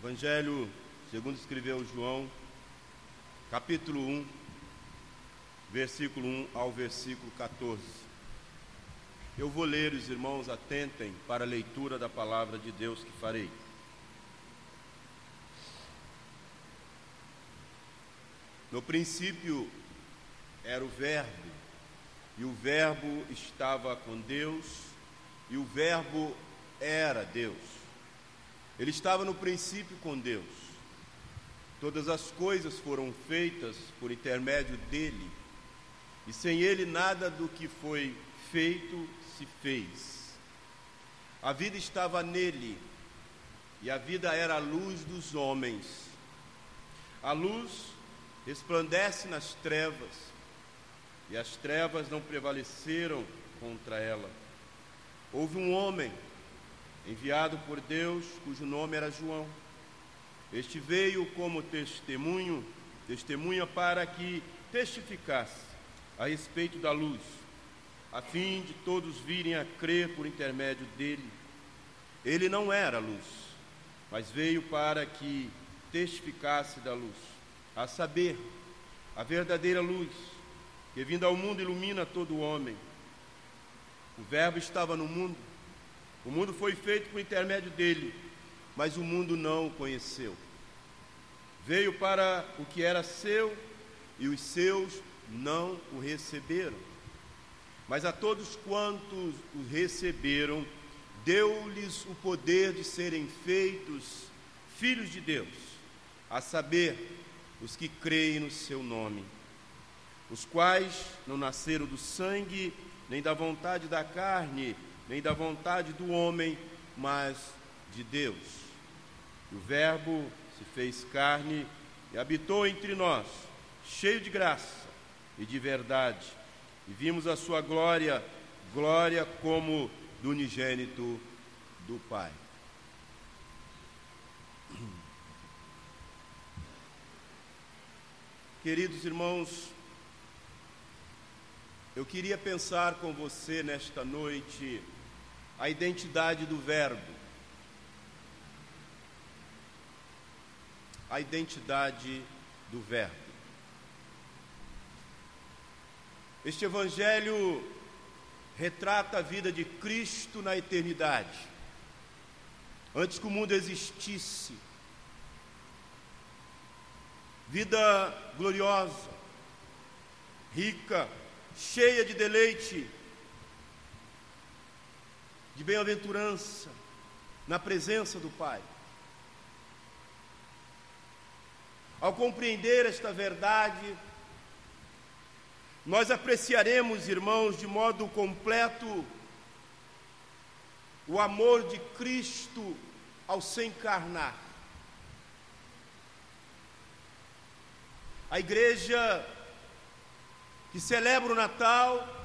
Evangelho segundo escreveu João, capítulo 1, versículo 1 ao versículo 14. Eu vou ler, os irmãos atentem para a leitura da palavra de Deus que farei. No princípio era o Verbo, e o Verbo estava com Deus, e o Verbo era Deus. Ele estava no princípio com Deus. Todas as coisas foram feitas por intermédio dele, e sem ele nada do que foi feito se fez. A vida estava nele, e a vida era a luz dos homens. A luz resplandece nas trevas, e as trevas não prevaleceram contra ela. Houve um homem enviado por Deus, cujo nome era João. Este veio como testemunho, testemunha para que testificasse a respeito da luz, a fim de todos virem a crer por intermédio dele. Ele não era luz, mas veio para que testificasse da luz a saber, a verdadeira luz, que vindo ao mundo ilumina todo homem. O Verbo estava no mundo, o mundo foi feito por intermédio dele, mas o mundo não o conheceu. Veio para o que era seu e os seus não o receberam. Mas a todos quantos o receberam, deu-lhes o poder de serem feitos filhos de Deus, a saber, os que creem no seu nome, os quais não nasceram do sangue, nem da vontade da carne, nem da vontade do homem, mas de Deus. E o Verbo se fez carne e habitou entre nós, cheio de graça e de verdade, e vimos a sua glória, glória como do unigênito do Pai. Queridos irmãos, eu queria pensar com você nesta noite a identidade do Verbo. A identidade do Verbo. Este Evangelho retrata a vida de Cristo na eternidade. Antes que o mundo existisse, vida gloriosa, rica, cheia de deleite, de bem-aventurança na presença do Pai. Ao compreender esta verdade, nós apreciaremos, irmãos, de modo completo o amor de Cristo ao se encarnar. A igreja que celebra o Natal,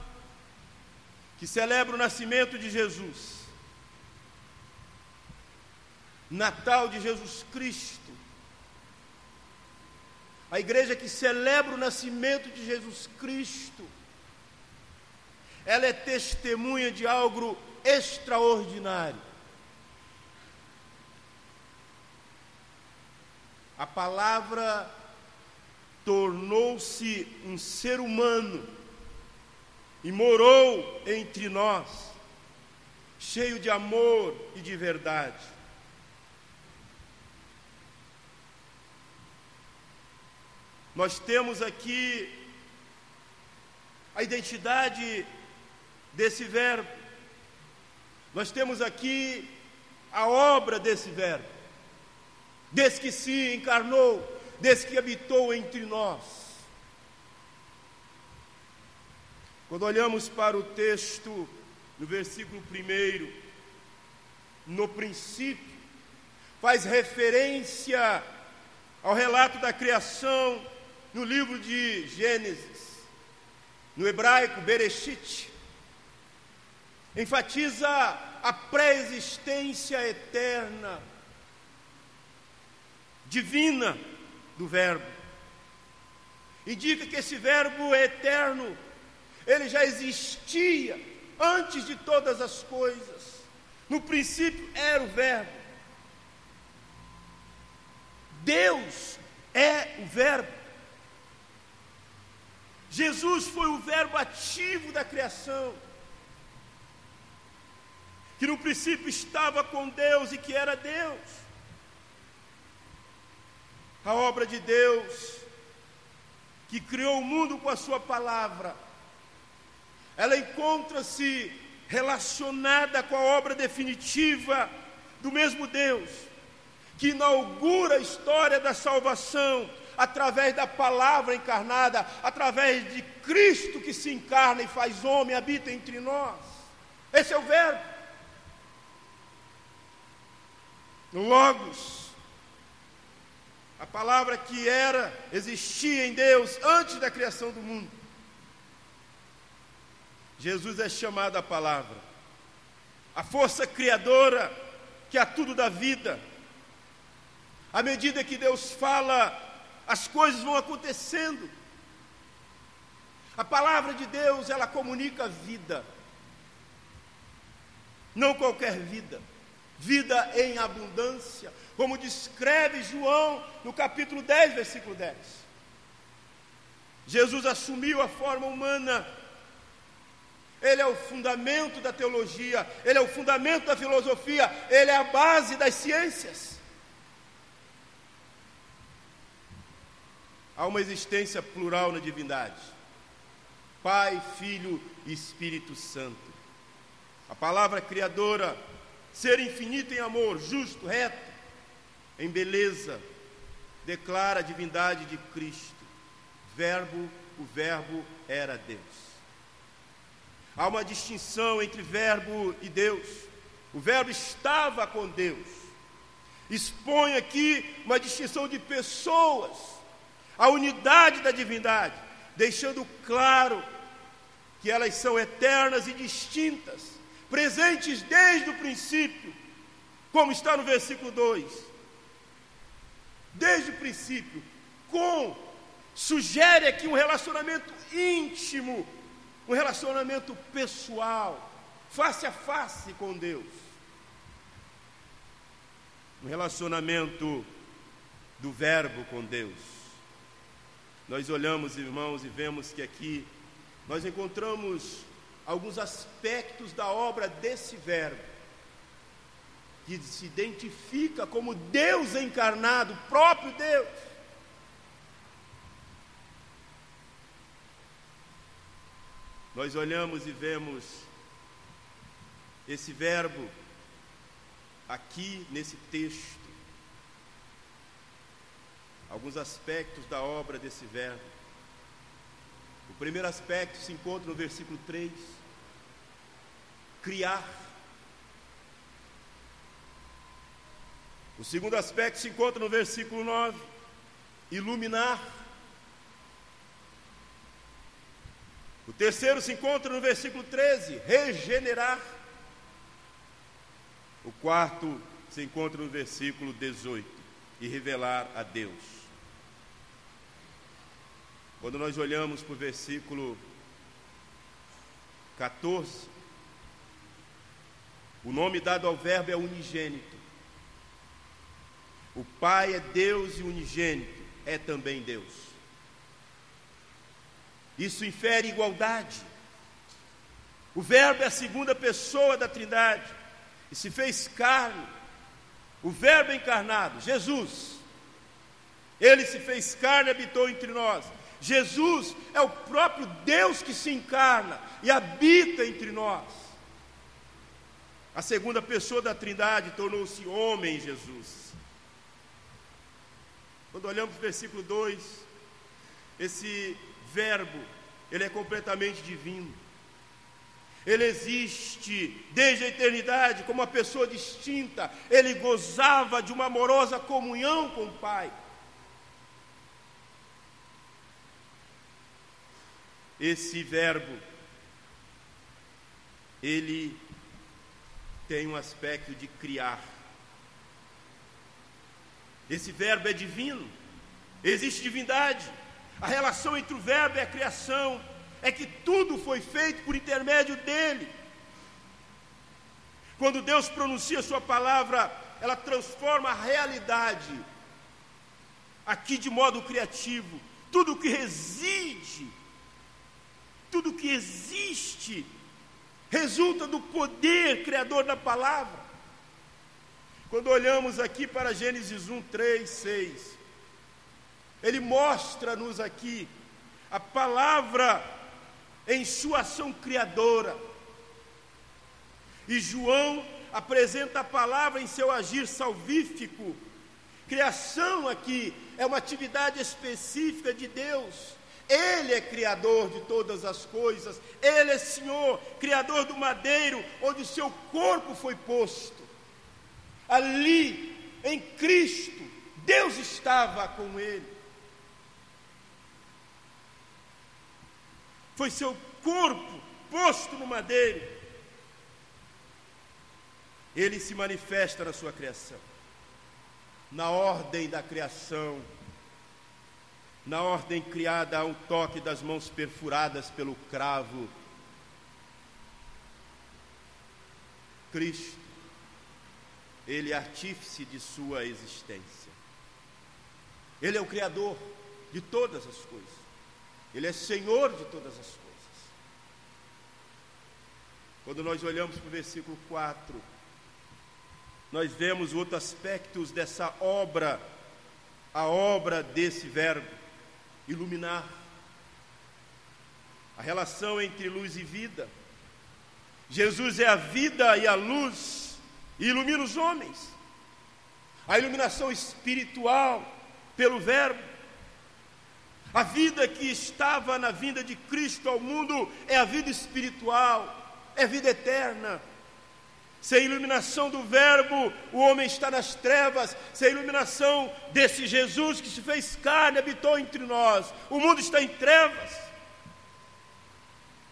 que celebra o nascimento de Jesus. Natal de Jesus Cristo. A igreja que celebra o nascimento de Jesus Cristo. Ela é testemunha de algo extraordinário. A palavra tornou-se um ser humano e morou entre nós, cheio de amor e de verdade. Nós temos aqui a identidade desse Verbo, nós temos aqui a obra desse Verbo, desse que se encarnou, desse que habitou entre nós. Quando olhamos para o texto, no versículo 1, no princípio, faz referência ao relato da criação no livro de Gênesis, no hebraico Bereshit, enfatiza a pré-existência eterna, divina, do Verbo. Indica que esse Verbo é eterno, ele já existia antes de todas as coisas. No princípio era o Verbo. Deus é o Verbo. Jesus foi o Verbo ativo da criação, que no princípio estava com Deus e que era Deus. A obra de Deus, que criou o mundo com a Sua palavra, ela encontra-se relacionada com a obra definitiva do mesmo Deus, que inaugura a história da salvação através da palavra encarnada, através de Cristo que se encarna e faz homem, habita entre nós. Esse é o Verbo. Logos, a palavra que era, existia em Deus antes da criação do mundo. Jesus é chamado a palavra, a força criadora que a tudo dá vida. À medida que Deus fala, as coisas vão acontecendo. A palavra de Deus, ela comunica vida. Não qualquer vida, vida em abundância, como descreve João no capítulo 10, versículo 10. Jesus assumiu a forma humana ele é o fundamento da teologia, ele é o fundamento da filosofia, ele é a base das ciências. Há uma existência plural na divindade: Pai, Filho e Espírito Santo. A palavra criadora, ser infinito em amor, justo, reto, em beleza, declara a divindade de Cristo. Verbo, o Verbo era Deus. Há uma distinção entre Verbo e Deus. O Verbo estava com Deus. Expõe aqui uma distinção de pessoas, a unidade da divindade, deixando claro que elas são eternas e distintas, presentes desde o princípio, como está no versículo 2. Desde o princípio, com, sugere aqui um relacionamento íntimo um relacionamento pessoal, face a face com Deus. Um relacionamento do Verbo com Deus. Nós olhamos, irmãos, e vemos que aqui nós encontramos alguns aspectos da obra desse Verbo, que se identifica como Deus encarnado, próprio Deus. Nós olhamos e vemos esse verbo aqui nesse texto. Alguns aspectos da obra desse verbo. O primeiro aspecto se encontra no versículo 3. Criar. O segundo aspecto se encontra no versículo 9. Iluminar. O terceiro se encontra no versículo 13: regenerar. O quarto se encontra no versículo 18: e revelar a Deus. Quando nós olhamos para o versículo 14, o nome dado ao Verbo é unigênito. O Pai é Deus e unigênito é também Deus. Isso infere igualdade. O Verbo é a segunda pessoa da Trindade e se fez carne. O Verbo encarnado, Jesus, ele se fez carne e habitou entre nós. Jesus é o próprio Deus que se encarna e habita entre nós. A segunda pessoa da Trindade tornou-se homem Jesus. Quando olhamos para o versículo 2, esse Verbo, ele é completamente divino. Ele existe desde a eternidade como uma pessoa distinta. Ele gozava de uma amorosa comunhão com o Pai. Esse verbo, ele tem um aspecto de criar. Esse verbo é divino, existe divindade. A relação entre o Verbo e a criação é que tudo foi feito por intermédio dele. Quando Deus pronuncia Sua palavra, ela transforma a realidade aqui de modo criativo, tudo que reside, tudo que existe, resulta do poder criador da palavra. Quando olhamos aqui para Gênesis 1, 3, 6, ele mostra-nos aqui a palavra em sua ação criadora. E João apresenta a palavra em seu agir salvífico. Criação aqui é uma atividade específica de Deus. Ele é criador de todas as coisas. Ele é Senhor, criador do madeiro onde o seu corpo foi posto. Ali, em Cristo, Deus estava com ele. Foi seu corpo posto no madeiro. Ele se manifesta na sua criação. Na ordem da criação, na ordem criada há um toque das mãos perfuradas pelo cravo. Cristo, Ele é artífice de sua existência. Ele é o Criador de todas as coisas. Ele é Senhor de todas as coisas. Quando nós olhamos para o versículo 4, nós vemos outros aspectos dessa obra, a obra desse verbo, iluminar. A relação entre luz e vida. Jesus é a vida e a luz, e ilumina os homens. A iluminação espiritual pelo Verbo. A vida que estava na vinda de Cristo ao mundo é a vida espiritual, é vida eterna. Sem a iluminação do Verbo, o homem está nas trevas. Sem a iluminação desse Jesus que se fez carne, habitou entre nós, o mundo está em trevas.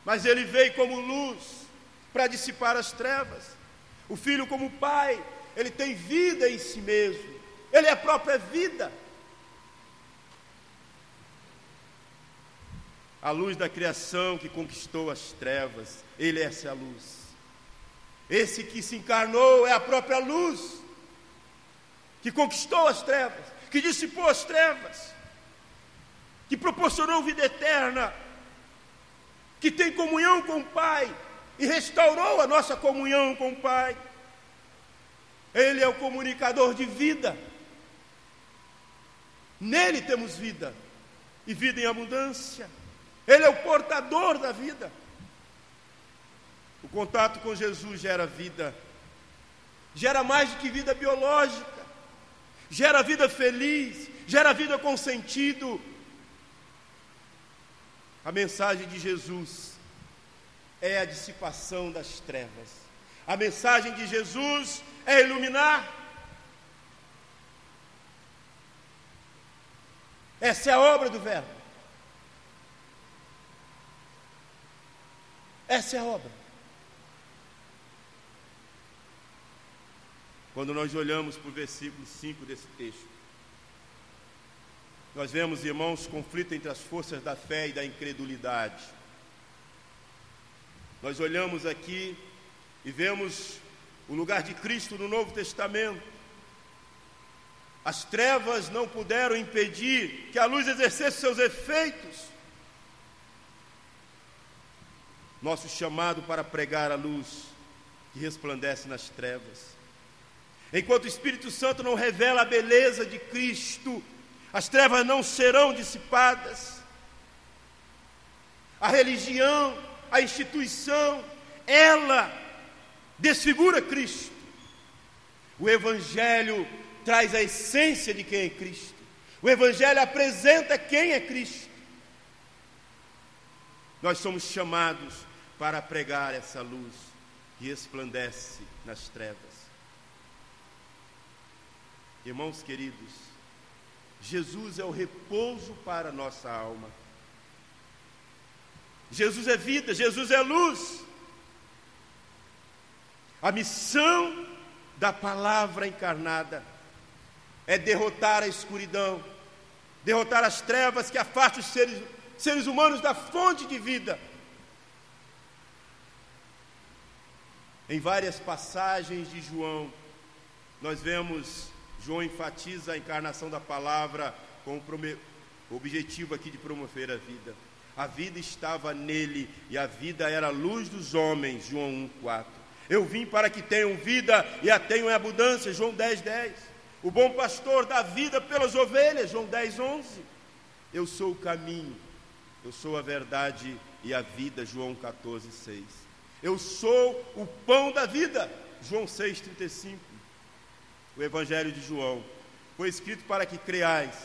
Mas ele veio como luz para dissipar as trevas. O Filho, como Pai, ele tem vida em si mesmo, ele é a própria vida. A luz da criação que conquistou as trevas, Ele é essa luz. Esse que se encarnou é a própria luz, que conquistou as trevas, que dissipou as trevas, que proporcionou vida eterna, que tem comunhão com o Pai e restaurou a nossa comunhão com o Pai. Ele é o comunicador de vida. Nele temos vida, e vida em abundância. Ele é o portador da vida. O contato com Jesus gera vida, gera mais do que vida biológica, gera vida feliz, gera vida com sentido. A mensagem de Jesus é a dissipação das trevas. A mensagem de Jesus é iluminar. Essa é a obra do Verbo. Essa é a obra. Quando nós olhamos para o versículo 5 desse texto, nós vemos, irmãos, conflito entre as forças da fé e da incredulidade. Nós olhamos aqui e vemos o lugar de Cristo no Novo Testamento. As trevas não puderam impedir que a luz exercesse seus efeitos. Nosso chamado para pregar a luz que resplandece nas trevas. Enquanto o Espírito Santo não revela a beleza de Cristo, as trevas não serão dissipadas. A religião, a instituição, ela desfigura Cristo. O Evangelho traz a essência de quem é Cristo. O Evangelho apresenta quem é Cristo. Nós somos chamados para pregar essa luz que resplandece nas trevas. Irmãos queridos, Jesus é o repouso para a nossa alma. Jesus é vida, Jesus é luz. A missão da palavra encarnada é derrotar a escuridão, derrotar as trevas que afastam os seres, seres humanos da fonte de vida Em várias passagens de João, nós vemos João enfatiza a encarnação da palavra com o objetivo aqui de promover a vida. A vida estava nele e a vida era a luz dos homens, João 1,4. Eu vim para que tenham vida e a tenham em abundância, João 10,10. 10. O bom pastor dá vida pelas ovelhas, João 10,11. 11. Eu sou o caminho, eu sou a verdade e a vida, João 14,6. Eu sou o pão da vida, João 6,35. O Evangelho de João foi escrito para que creais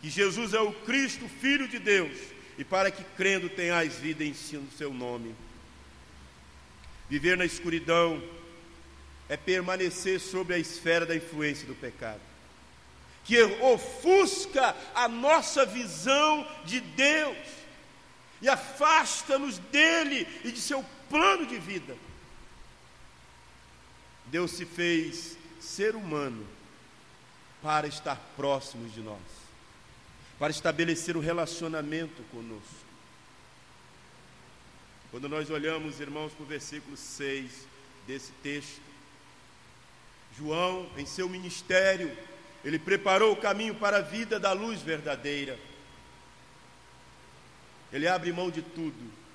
que Jesus é o Cristo, Filho de Deus, e para que crendo tenhais vida em seu nome. Viver na escuridão é permanecer sobre a esfera da influência do pecado, que ofusca a nossa visão de Deus e afasta-nos dele e de seu plano de vida. Deus se fez ser humano para estar próximo de nós, para estabelecer um relacionamento conosco. Quando nós olhamos, irmãos, para o versículo 6 desse texto, João, em seu ministério, ele preparou o caminho para a vida da luz verdadeira. Ele abre mão de tudo.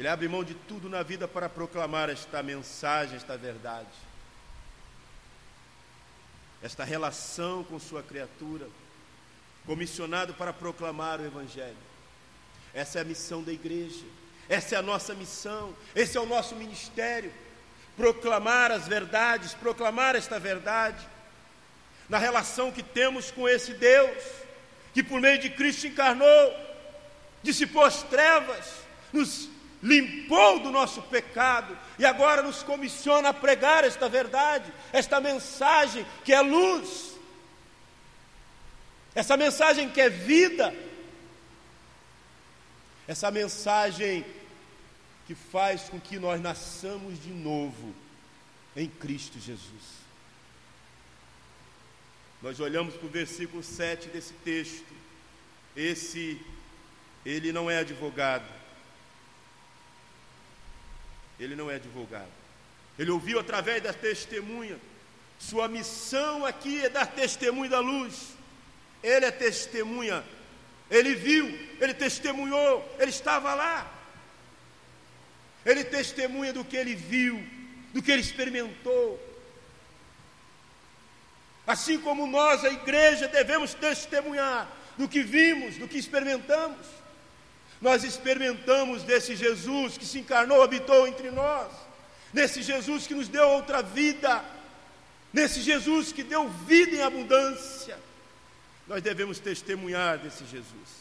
Ele abre mão de tudo na vida para proclamar esta mensagem, esta verdade. Esta relação com sua criatura, comissionado para proclamar o Evangelho. Essa é a missão da igreja, essa é a nossa missão, esse é o nosso ministério. Proclamar as verdades, proclamar esta verdade, na relação que temos com esse Deus, que por meio de Cristo encarnou, dissipou as trevas, nos limpou do nosso pecado e agora nos comissiona a pregar esta verdade, esta mensagem que é luz, essa mensagem que é vida, essa mensagem que faz com que nós nasçamos de novo em Cristo Jesus. Nós olhamos para o versículo 7 desse texto, esse ele não é advogado. Ele não é advogado. Ele ouviu através da testemunha. Sua missão aqui é dar testemunho da luz. Ele é testemunha. Ele viu, ele testemunhou, ele estava lá. Ele testemunha do que ele viu, do que ele experimentou. Assim como nós, a igreja, devemos testemunhar do que vimos, do que experimentamos. Nós experimentamos desse Jesus que se encarnou, habitou entre nós, nesse Jesus que nos deu outra vida, nesse Jesus que deu vida em abundância. Nós devemos testemunhar desse Jesus,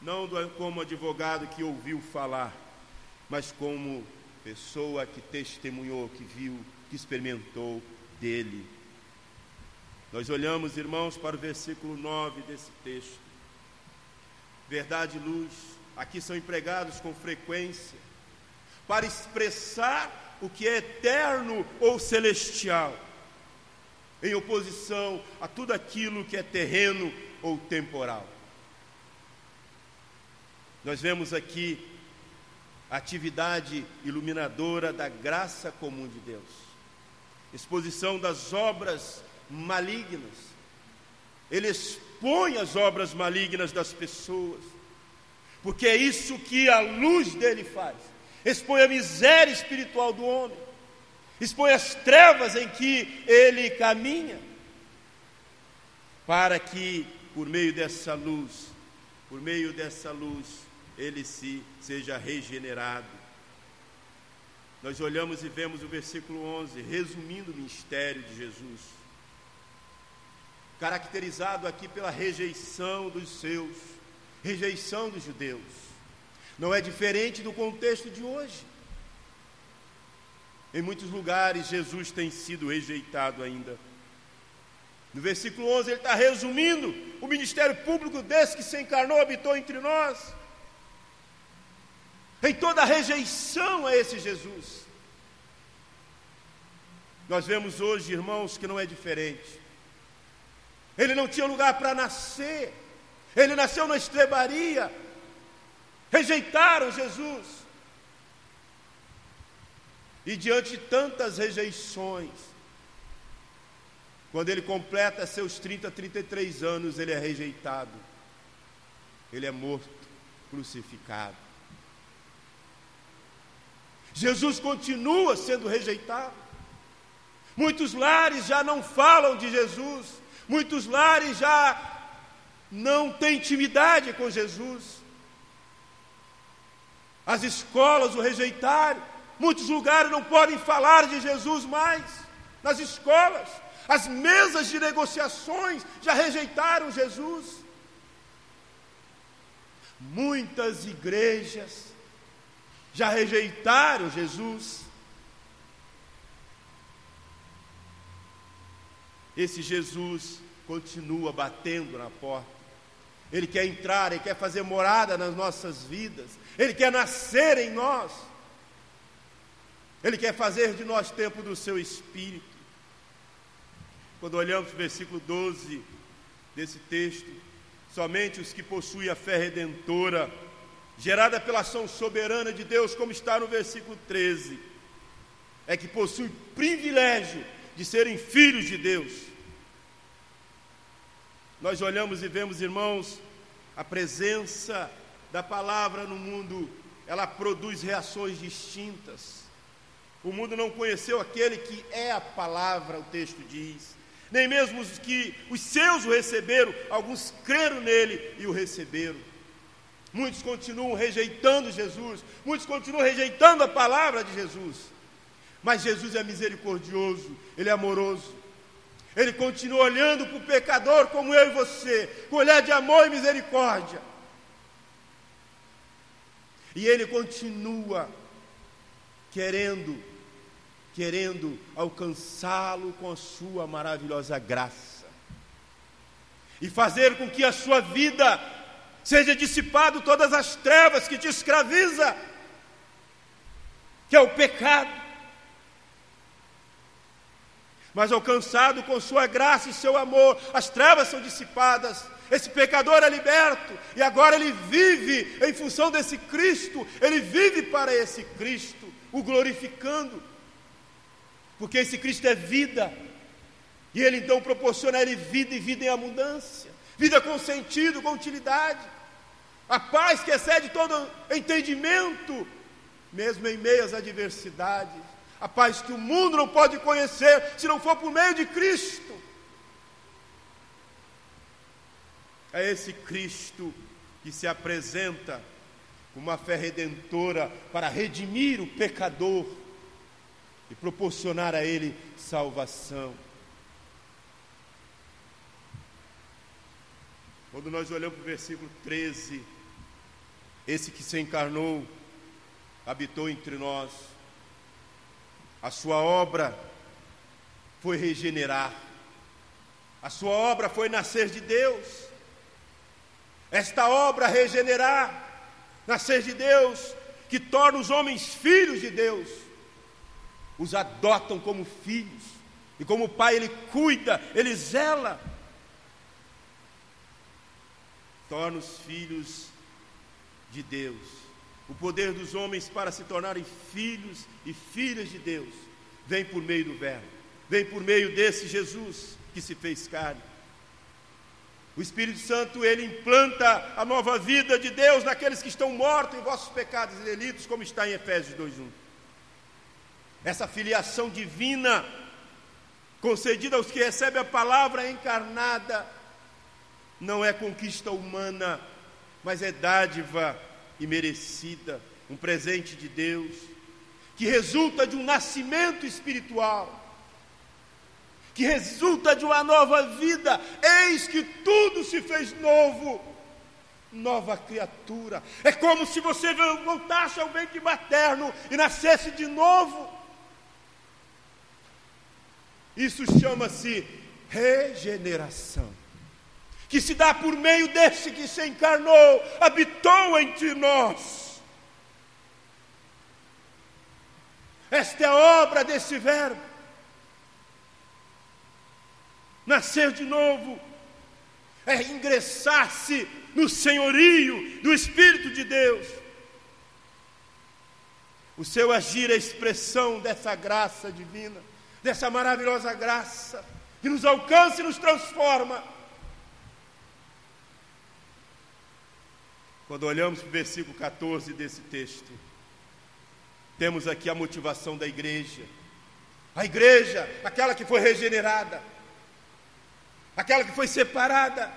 não como advogado que ouviu falar, mas como pessoa que testemunhou, que viu, que experimentou dele. Nós olhamos, irmãos, para o versículo 9 desse texto verdade e luz, aqui são empregados com frequência para expressar o que é eterno ou celestial, em oposição a tudo aquilo que é terreno ou temporal. Nós vemos aqui a atividade iluminadora da graça comum de Deus, exposição das obras malignas, ele expõe as obras malignas das pessoas, porque é isso que a luz dele faz. Expõe a miséria espiritual do homem, expõe as trevas em que ele caminha, para que por meio dessa luz, por meio dessa luz, ele se seja regenerado. Nós olhamos e vemos o versículo 11, resumindo o ministério de Jesus caracterizado aqui pela rejeição dos seus, rejeição dos judeus. Não é diferente do contexto de hoje. Em muitos lugares, Jesus tem sido rejeitado ainda. No versículo 11, ele está resumindo o ministério público desse que se encarnou, habitou entre nós. Em toda a rejeição a esse Jesus. Nós vemos hoje, irmãos, que não é diferente. Ele não tinha lugar para nascer. Ele nasceu na estrebaria. Rejeitaram Jesus. E diante de tantas rejeições, Quando ele completa seus 30, 33 anos, ele é rejeitado. Ele é morto, crucificado. Jesus continua sendo rejeitado. Muitos lares já não falam de Jesus, muitos lares já não têm intimidade com Jesus. As escolas o rejeitaram, muitos lugares não podem falar de Jesus mais, nas escolas, as mesas de negociações já rejeitaram Jesus. Muitas igrejas já rejeitaram Jesus. Esse Jesus continua batendo na porta. Ele quer entrar, ele quer fazer morada nas nossas vidas, ele quer nascer em nós, ele quer fazer de nós tempo do seu espírito. Quando olhamos o versículo 12 desse texto, somente os que possuem a fé redentora, gerada pela ação soberana de Deus, como está no versículo 13, é que possuem privilégio de serem filhos de Deus. Nós olhamos e vemos, irmãos, a presença da palavra no mundo, ela produz reações distintas. O mundo não conheceu aquele que é a palavra, o texto diz. Nem mesmo os que os seus o receberam, alguns creram nele e o receberam. Muitos continuam rejeitando Jesus, muitos continuam rejeitando a palavra de Jesus. Mas Jesus é misericordioso, Ele é amoroso. Ele continua olhando para o pecador como eu e você, com olhar de amor e misericórdia. E Ele continua querendo, querendo alcançá-lo com a sua maravilhosa graça. E fazer com que a sua vida seja dissipado todas as trevas que te escraviza, que é o pecado mas alcançado com sua graça e seu amor, as trevas são dissipadas, esse pecador é liberto, e agora ele vive em função desse Cristo, ele vive para esse Cristo, o glorificando, porque esse Cristo é vida, e ele então proporciona a ele vida e vida em abundância, vida com sentido, com utilidade, a paz que excede todo entendimento, mesmo em meio às adversidades a paz que o mundo não pode conhecer se não for por meio de Cristo. É esse Cristo que se apresenta com uma fé redentora para redimir o pecador e proporcionar a ele salvação. Quando nós olhamos para o versículo 13, esse que se encarnou, habitou entre nós, a sua obra foi regenerar. A sua obra foi nascer de Deus. Esta obra regenerar, nascer de Deus, que torna os homens filhos de Deus, os adotam como filhos, e como pai ele cuida, ele zela, torna os filhos de Deus. O poder dos homens para se tornarem filhos e filhas de Deus vem por meio do Verbo, vem por meio desse Jesus que se fez carne. O Espírito Santo, ele implanta a nova vida de Deus naqueles que estão mortos em vossos pecados e delitos, como está em Efésios 2:1. Essa filiação divina concedida aos que recebem a palavra encarnada não é conquista humana, mas é dádiva e merecida, um presente de Deus, que resulta de um nascimento espiritual, que resulta de uma nova vida. Eis que tudo se fez novo, nova criatura. É como se você voltasse ao ventre materno e nascesse de novo. Isso chama-se regeneração que se dá por meio desse que se encarnou, habitou entre nós. Esta é a obra desse Verbo. Nascer de novo é ingressar-se no senhorio do Espírito de Deus. O seu agir é expressão dessa graça divina, dessa maravilhosa graça que nos alcança e nos transforma. Quando olhamos para o versículo 14 desse texto, temos aqui a motivação da igreja. A igreja, aquela que foi regenerada, aquela que foi separada,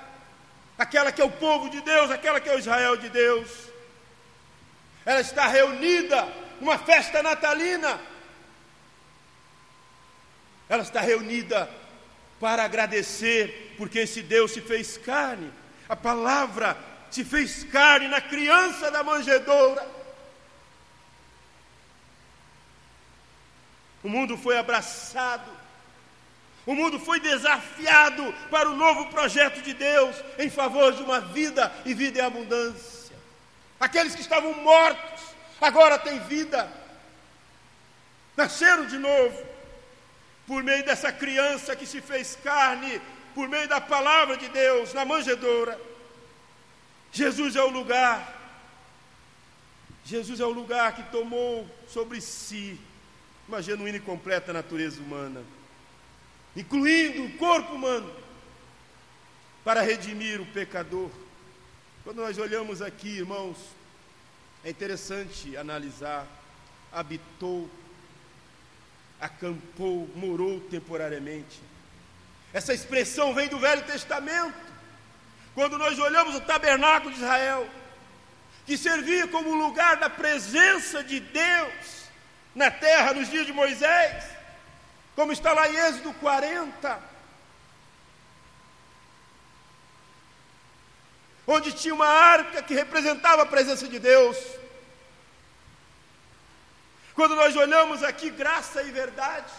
aquela que é o povo de Deus, aquela que é o Israel de Deus. Ela está reunida numa festa natalina. Ela está reunida para agradecer, porque esse Deus se fez carne. A palavra se fez carne na criança da manjedoura. O mundo foi abraçado, o mundo foi desafiado para o novo projeto de Deus em favor de uma vida e vida em abundância. Aqueles que estavam mortos agora têm vida, nasceram de novo por meio dessa criança que se fez carne, por meio da palavra de Deus na manjedoura. Jesus é o lugar, Jesus é o lugar que tomou sobre si uma genuína e completa natureza humana, incluindo o corpo humano, para redimir o pecador. Quando nós olhamos aqui, irmãos, é interessante analisar, habitou acampou, morou temporariamente. Essa expressão vem do Velho Testamento. Quando nós olhamos o tabernáculo de Israel, que servia como lugar da presença de Deus na terra nos dias de Moisés, como está lá em Êxodo 40, onde tinha uma arca que representava a presença de Deus. Quando nós olhamos aqui graça e verdade,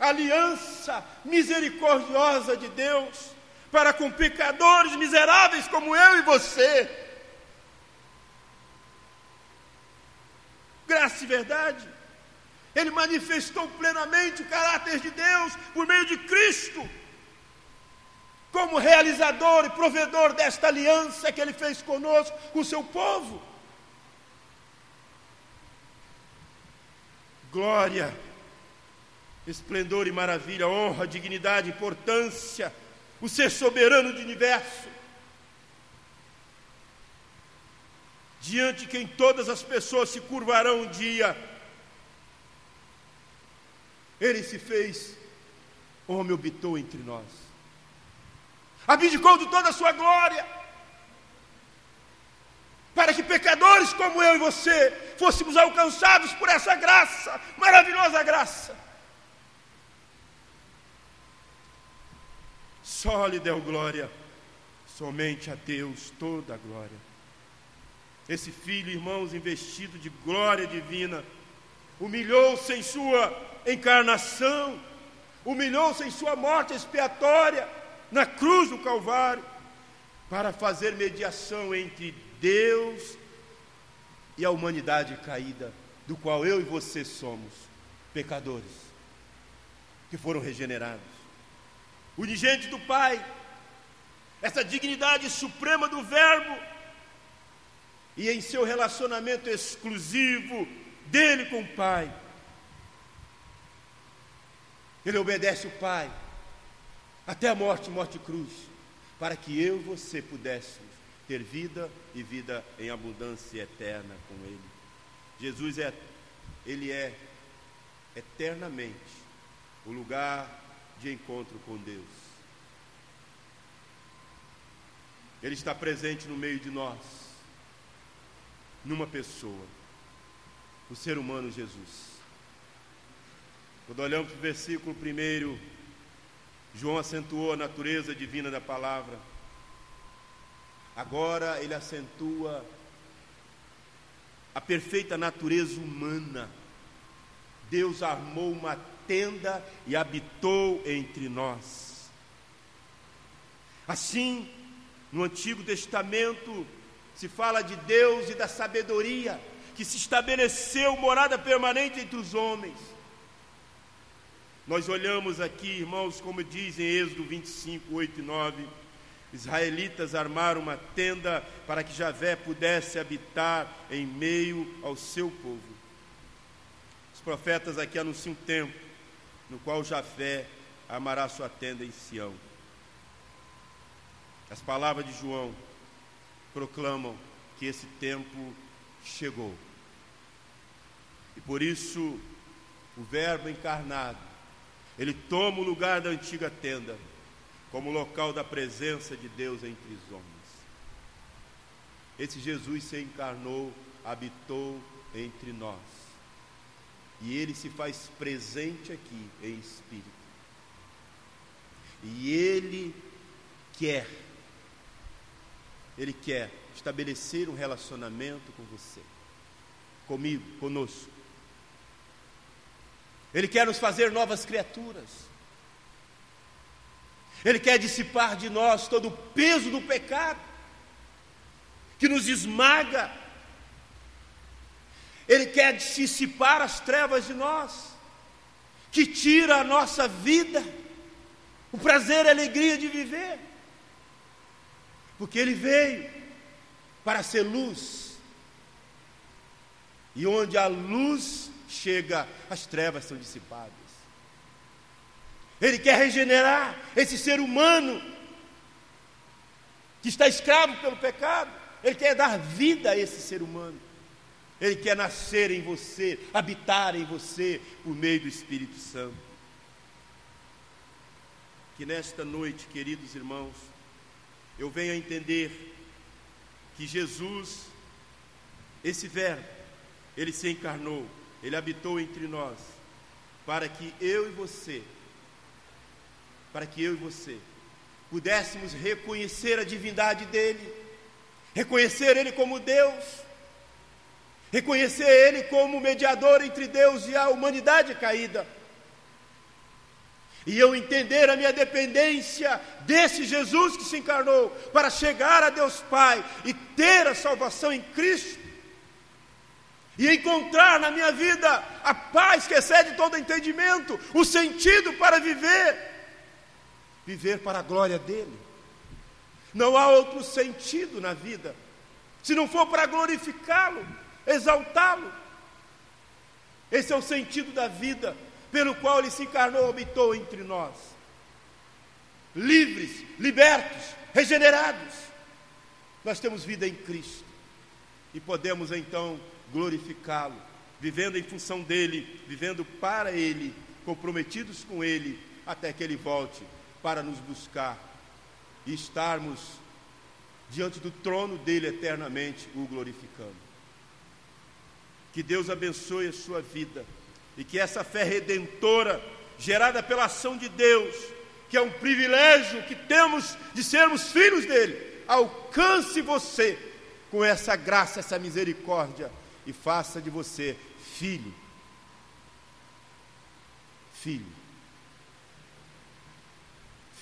aliança misericordiosa de Deus para com pecadores miseráveis como eu e você. Graça e verdade. Ele manifestou plenamente o caráter de Deus por meio de Cristo, como realizador e provedor desta aliança que ele fez conosco, com o seu povo. glória, esplendor e maravilha, honra, dignidade, importância, o ser soberano do universo, diante de quem todas as pessoas se curvarão um dia. Ele se fez homem, habitou entre nós, abdicou de toda a sua glória para que pecadores como eu e você fôssemos alcançados por essa graça, maravilhosa graça. Só lhe deu glória, somente a Deus toda a glória. Esse filho, irmãos, investido de glória divina, humilhou-se em sua encarnação, humilhou-se em sua morte expiatória na cruz do Calvário, para fazer mediação entre Deus e a humanidade caída, do qual eu e você somos pecadores, que foram regenerados. Unigente do Pai, essa dignidade suprema do Verbo, e em seu relacionamento exclusivo dele com o Pai, ele obedece o Pai. Até a morte, morte cruz, para que eu e você pudéssemos ter vida e vida em abundância eterna com Ele. Jesus é, Ele é eternamente o lugar de encontro com Deus. Ele está presente no meio de nós, numa pessoa, o ser humano Jesus. Quando olhamos para o versículo primeiro, João acentuou a natureza divina da palavra. Agora ele acentua a perfeita natureza humana. Deus armou uma tenda e habitou entre nós. Assim, no Antigo Testamento se fala de Deus e da sabedoria que se estabeleceu morada permanente entre os homens. Nós olhamos aqui, irmãos, como diz em Êxodo 25, 8 e 9 israelitas armaram uma tenda para que Javé pudesse habitar em meio ao seu povo. Os profetas aqui anunciam um tempo no qual Jafé amará sua tenda em Sião. As palavras de João proclamam que esse tempo chegou. E por isso, o Verbo encarnado, ele toma o lugar da antiga tenda, como local da presença de Deus entre os homens. Esse Jesus se encarnou, habitou entre nós. E ele se faz presente aqui em espírito. E ele quer, ele quer estabelecer um relacionamento com você, comigo, conosco. Ele quer nos fazer novas criaturas. Ele quer dissipar de nós todo o peso do pecado que nos esmaga. Ele quer dissipar as trevas de nós, que tira a nossa vida, o prazer e a alegria de viver. Porque Ele veio para ser luz. E onde a luz chega, as trevas são dissipadas. Ele quer regenerar esse ser humano que está escravo pelo pecado. Ele quer dar vida a esse ser humano. Ele quer nascer em você, habitar em você por meio do Espírito Santo. Que nesta noite, queridos irmãos, eu venha a entender que Jesus, esse Verbo, ele se encarnou, ele habitou entre nós, para que eu e você, para que eu e você pudéssemos reconhecer a divindade dele, reconhecer ele como Deus, reconhecer ele como mediador entre Deus e a humanidade caída. E eu entender a minha dependência desse Jesus que se encarnou para chegar a Deus Pai e ter a salvação em Cristo e encontrar na minha vida a paz que excede todo entendimento, o sentido para viver, viver para a glória dele. Não há outro sentido na vida, se não for para glorificá-lo, exaltá-lo. Esse é o sentido da vida, pelo qual ele se encarnou, habitou entre nós. Livres, libertos, regenerados. Nós temos vida em Cristo e podemos então glorificá-lo, vivendo em função dele, vivendo para ele, comprometidos com ele, até que ele volte para nos buscar e estarmos diante do trono dele eternamente, o glorificando. Que Deus abençoe a sua vida e que essa fé redentora, gerada pela ação de Deus, que é um privilégio que temos de sermos filhos dele, alcance você com essa graça, essa misericórdia e faça de você filho. Filho.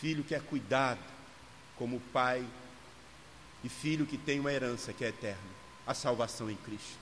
Filho que é cuidado como pai e filho que tem uma herança que é eterna, a salvação em Cristo.